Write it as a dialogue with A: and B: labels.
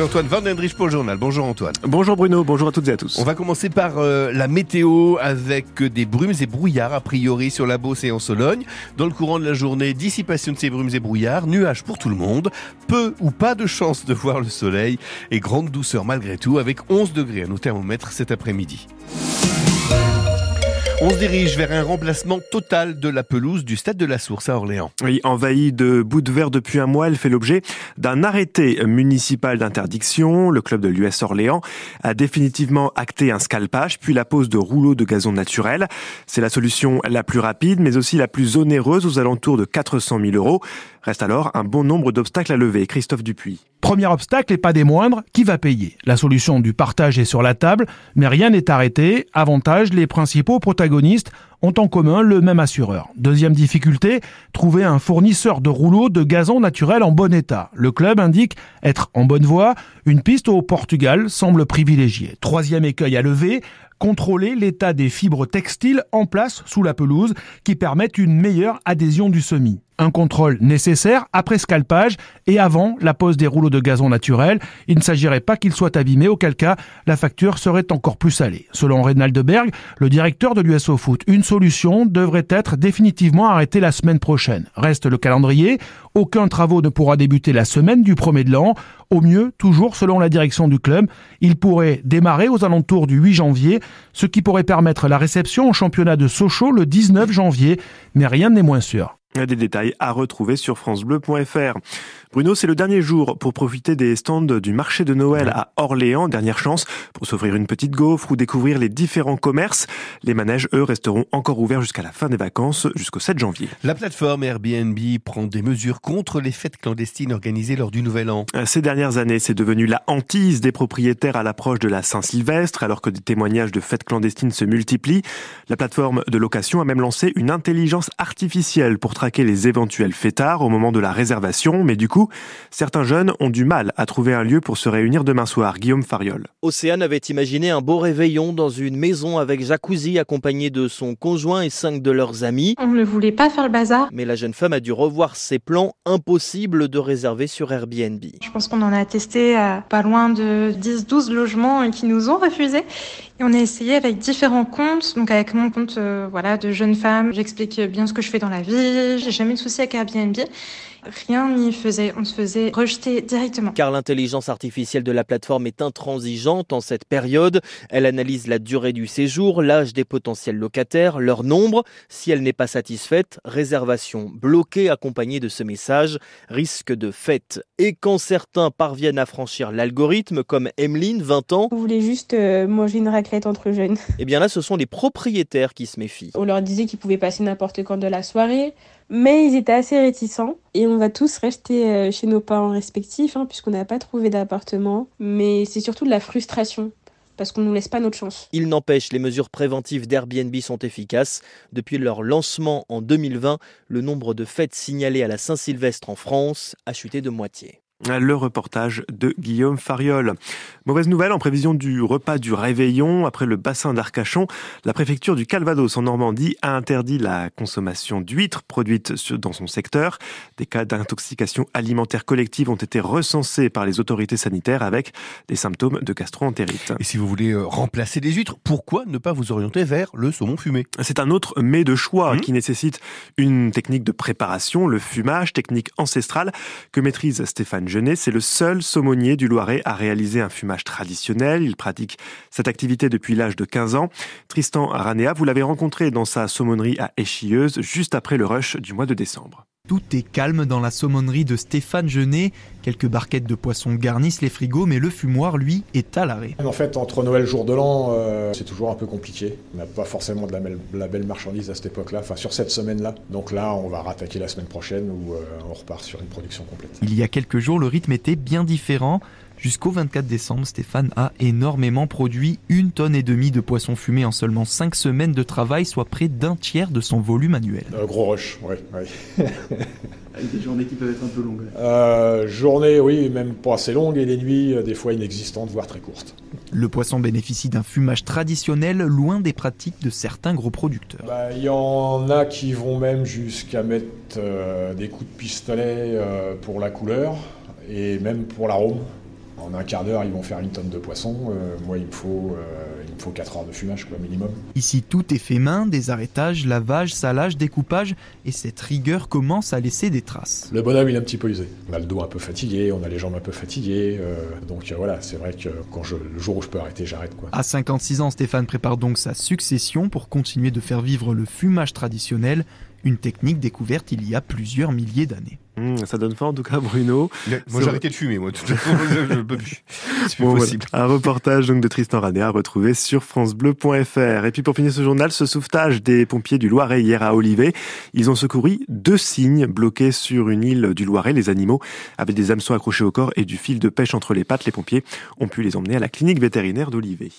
A: Antoine Van Dendrich pour le journal. Bonjour Antoine.
B: Bonjour Bruno, bonjour à toutes et à tous.
A: On va commencer par euh, la météo avec des brumes et brouillards a priori sur la Beauce et en Sologne. Dans le courant de la journée, dissipation de ces brumes et brouillards, nuages pour tout le monde, peu ou pas de chance de voir le soleil et grande douceur malgré tout avec 11 degrés à nos thermomètres cet après-midi. On se dirige vers un remplacement total de la pelouse du stade de la Source à Orléans.
B: Oui, envahie de bouts de verre depuis un mois, elle fait l'objet d'un arrêté municipal d'interdiction. Le club de l'US Orléans a définitivement acté un scalpage, puis la pose de rouleaux de gazon naturel. C'est la solution la plus rapide, mais aussi la plus onéreuse aux alentours de 400 000 euros. Reste alors un bon nombre d'obstacles à lever. Christophe Dupuis.
C: Premier obstacle et pas des moindres, qui va payer La solution du partage est sur la table, mais rien n'est arrêté. Avantage, les principaux protagonistes ont en commun le même assureur. Deuxième difficulté, trouver un fournisseur de rouleaux de gazon naturel en bon état. Le club indique être en bonne voie. Une piste au Portugal semble privilégiée. Troisième écueil à lever, contrôler l'état des fibres textiles en place sous la pelouse qui permettent une meilleure adhésion du semis un contrôle nécessaire après scalpage et avant la pose des rouleaux de gazon naturel. Il ne s'agirait pas qu'ils soient abîmés, auquel cas la facture serait encore plus salée. Selon Reynald Berg, le directeur de l'USO Foot, une solution devrait être définitivement arrêtée la semaine prochaine. Reste le calendrier. Aucun travaux ne pourra débuter la semaine du premier de l'an. Au mieux, toujours selon la direction du club, il pourrait démarrer aux alentours du 8 janvier, ce qui pourrait permettre la réception au championnat de Sochaux le 19 janvier, mais rien n'est moins sûr.
B: Des détails à retrouver sur francebleu.fr. Bruno, c'est le dernier jour pour profiter des stands du marché de Noël à Orléans. Dernière chance pour s'offrir une petite gaufre ou découvrir les différents commerces. Les manèges, eux, resteront encore ouverts jusqu'à la fin des vacances, jusqu'au 7 janvier.
A: La plateforme Airbnb prend des mesures contre les fêtes clandestines organisées lors du Nouvel An.
B: Ces dernières années, c'est devenu la hantise des propriétaires à l'approche de la Saint-Sylvestre, alors que des témoignages de fêtes clandestines se multiplient. La plateforme de location a même lancé une intelligence artificielle pour traquer les éventuels fêtards au moment de la réservation, mais du coup, certains jeunes ont du mal à trouver un lieu pour se réunir demain soir. Guillaume Fariol.
D: Océane avait imaginé un beau réveillon dans une maison avec jacuzzi accompagné de son conjoint et cinq de leurs amis.
E: On ne voulait pas faire le bazar.
D: Mais la jeune femme a dû revoir ses plans, impossible de réserver sur Airbnb.
E: Je pense qu'on en a testé à pas loin de 10-12 logements qui nous ont refusé. Et on a essayé avec différents comptes, donc avec mon compte euh, voilà de jeune femme, j'explique bien ce que je fais dans la vie, j'ai jamais eu de souci avec Airbnb. Rien n'y faisait, on se faisait rejeter directement.
D: Car l'intelligence artificielle de la plateforme est intransigeante en cette période. Elle analyse la durée du séjour, l'âge des potentiels locataires, leur nombre. Si elle n'est pas satisfaite, réservation bloquée accompagnée de ce message, risque de fête. Et quand certains parviennent à franchir l'algorithme, comme Emeline, 20 ans,
F: vous voulez juste euh, manger une raclette entre jeunes.
D: Eh bien là, ce sont les propriétaires qui se méfient.
F: On leur disait qu'ils pouvaient passer n'importe quand de la soirée, mais ils étaient assez réticents. Et on va tous rester euh, chez nos parents respectifs, hein, puisqu'on n'a pas trouvé d'appartement. Mais c'est surtout de la frustration parce qu'on ne nous laisse pas notre chance.
D: Il n'empêche, les mesures préventives d'Airbnb sont efficaces. Depuis leur lancement en 2020, le nombre de fêtes signalées à la Saint-Sylvestre en France a chuté de moitié.
B: Le reportage de Guillaume Fariol. Mauvaise nouvelle en prévision du repas du réveillon. Après le bassin d'Arcachon, la préfecture du Calvados en Normandie a interdit la consommation d'huîtres produites dans son secteur. Des cas d'intoxication alimentaire collective ont été recensés par les autorités sanitaires avec des symptômes de gastroentérite.
A: Et si vous voulez euh, remplacer les huîtres, pourquoi ne pas vous orienter vers le saumon fumé?
B: C'est un autre mets de choix mmh. qui nécessite une technique de préparation, le fumage, technique ancestrale que maîtrise Stéphane c'est le seul saumonier du Loiret à réaliser un fumage traditionnel. Il pratique cette activité depuis l'âge de 15 ans. Tristan Aranea, vous l'avez rencontré dans sa saumonnerie à Échilleuse juste après le rush du mois de décembre.
G: Tout est calme dans la saumonnerie de Stéphane Genet. Quelques barquettes de poissons garnissent les frigos, mais le fumoir, lui, est à l'arrêt.
H: En fait, entre Noël et jour de l'an, euh, c'est toujours un peu compliqué. On n'a pas forcément de la, belle marchandise à cette époque-là, enfin sur cette semaine-là. Donc là, on va rattaquer la semaine prochaine où euh, on repart sur une production complète.
G: Il y a quelques jours, le rythme était bien différent. Jusqu'au 24 décembre, Stéphane a énormément produit une tonne et demie de poissons fumés en seulement 5 semaines de travail, soit près d'un tiers de son volume annuel.
H: Euh, gros rush, oui.
I: Avec des journées qui peuvent être un peu longues.
H: Euh, journées, oui, même pas assez longues, et les nuits, euh, des fois inexistantes, voire très courtes.
G: Le poisson bénéficie d'un fumage traditionnel, loin des pratiques de certains gros producteurs.
H: Bah, il y en a qui vont même jusqu'à mettre des coups de pistolet pour la couleur, et même pour l'arôme. En un quart d'heure, ils vont faire une tonne de poissons. moi, il me faut, il me faut 4 heures de fumage, quoi, minimum.
G: Ici, tout est fait main, des arrêtages, lavage, salage, découpage, et cette rigueur commence à laisser des traces.
H: Le bonhomme, il est un petit peu usé. On a le dos un peu fatigué, on a les jambes un peu fatiguées. donc voilà, c'est vrai que quand je, le jour où je peux arrêter, j'arrête. Quoi.
G: À 56 ans, Stéphane prépare donc sa succession pour continuer de faire vivre le fumage traditionnel une technique découverte il y a plusieurs milliers d'années.
B: Mmh, ça donne faim en tout cas, Bruno.
A: moi, j'ai arrêté de fumer, moi. Tout je peux plus. C'est plus possible.
B: Un reportage donc de Tristan Ranet à retrouver sur francebleu.fr. Et puis pour finir ce journal, ce sauvetage des pompiers du Loiret hier à Olivet. Ils ont secouru deux cygnes bloqués sur une île du Loiret. Les animaux avaient des hameçons accrochés au corps et du fil de pêche entre les pattes. Les pompiers ont pu les emmener à la clinique vétérinaire d'Olivet.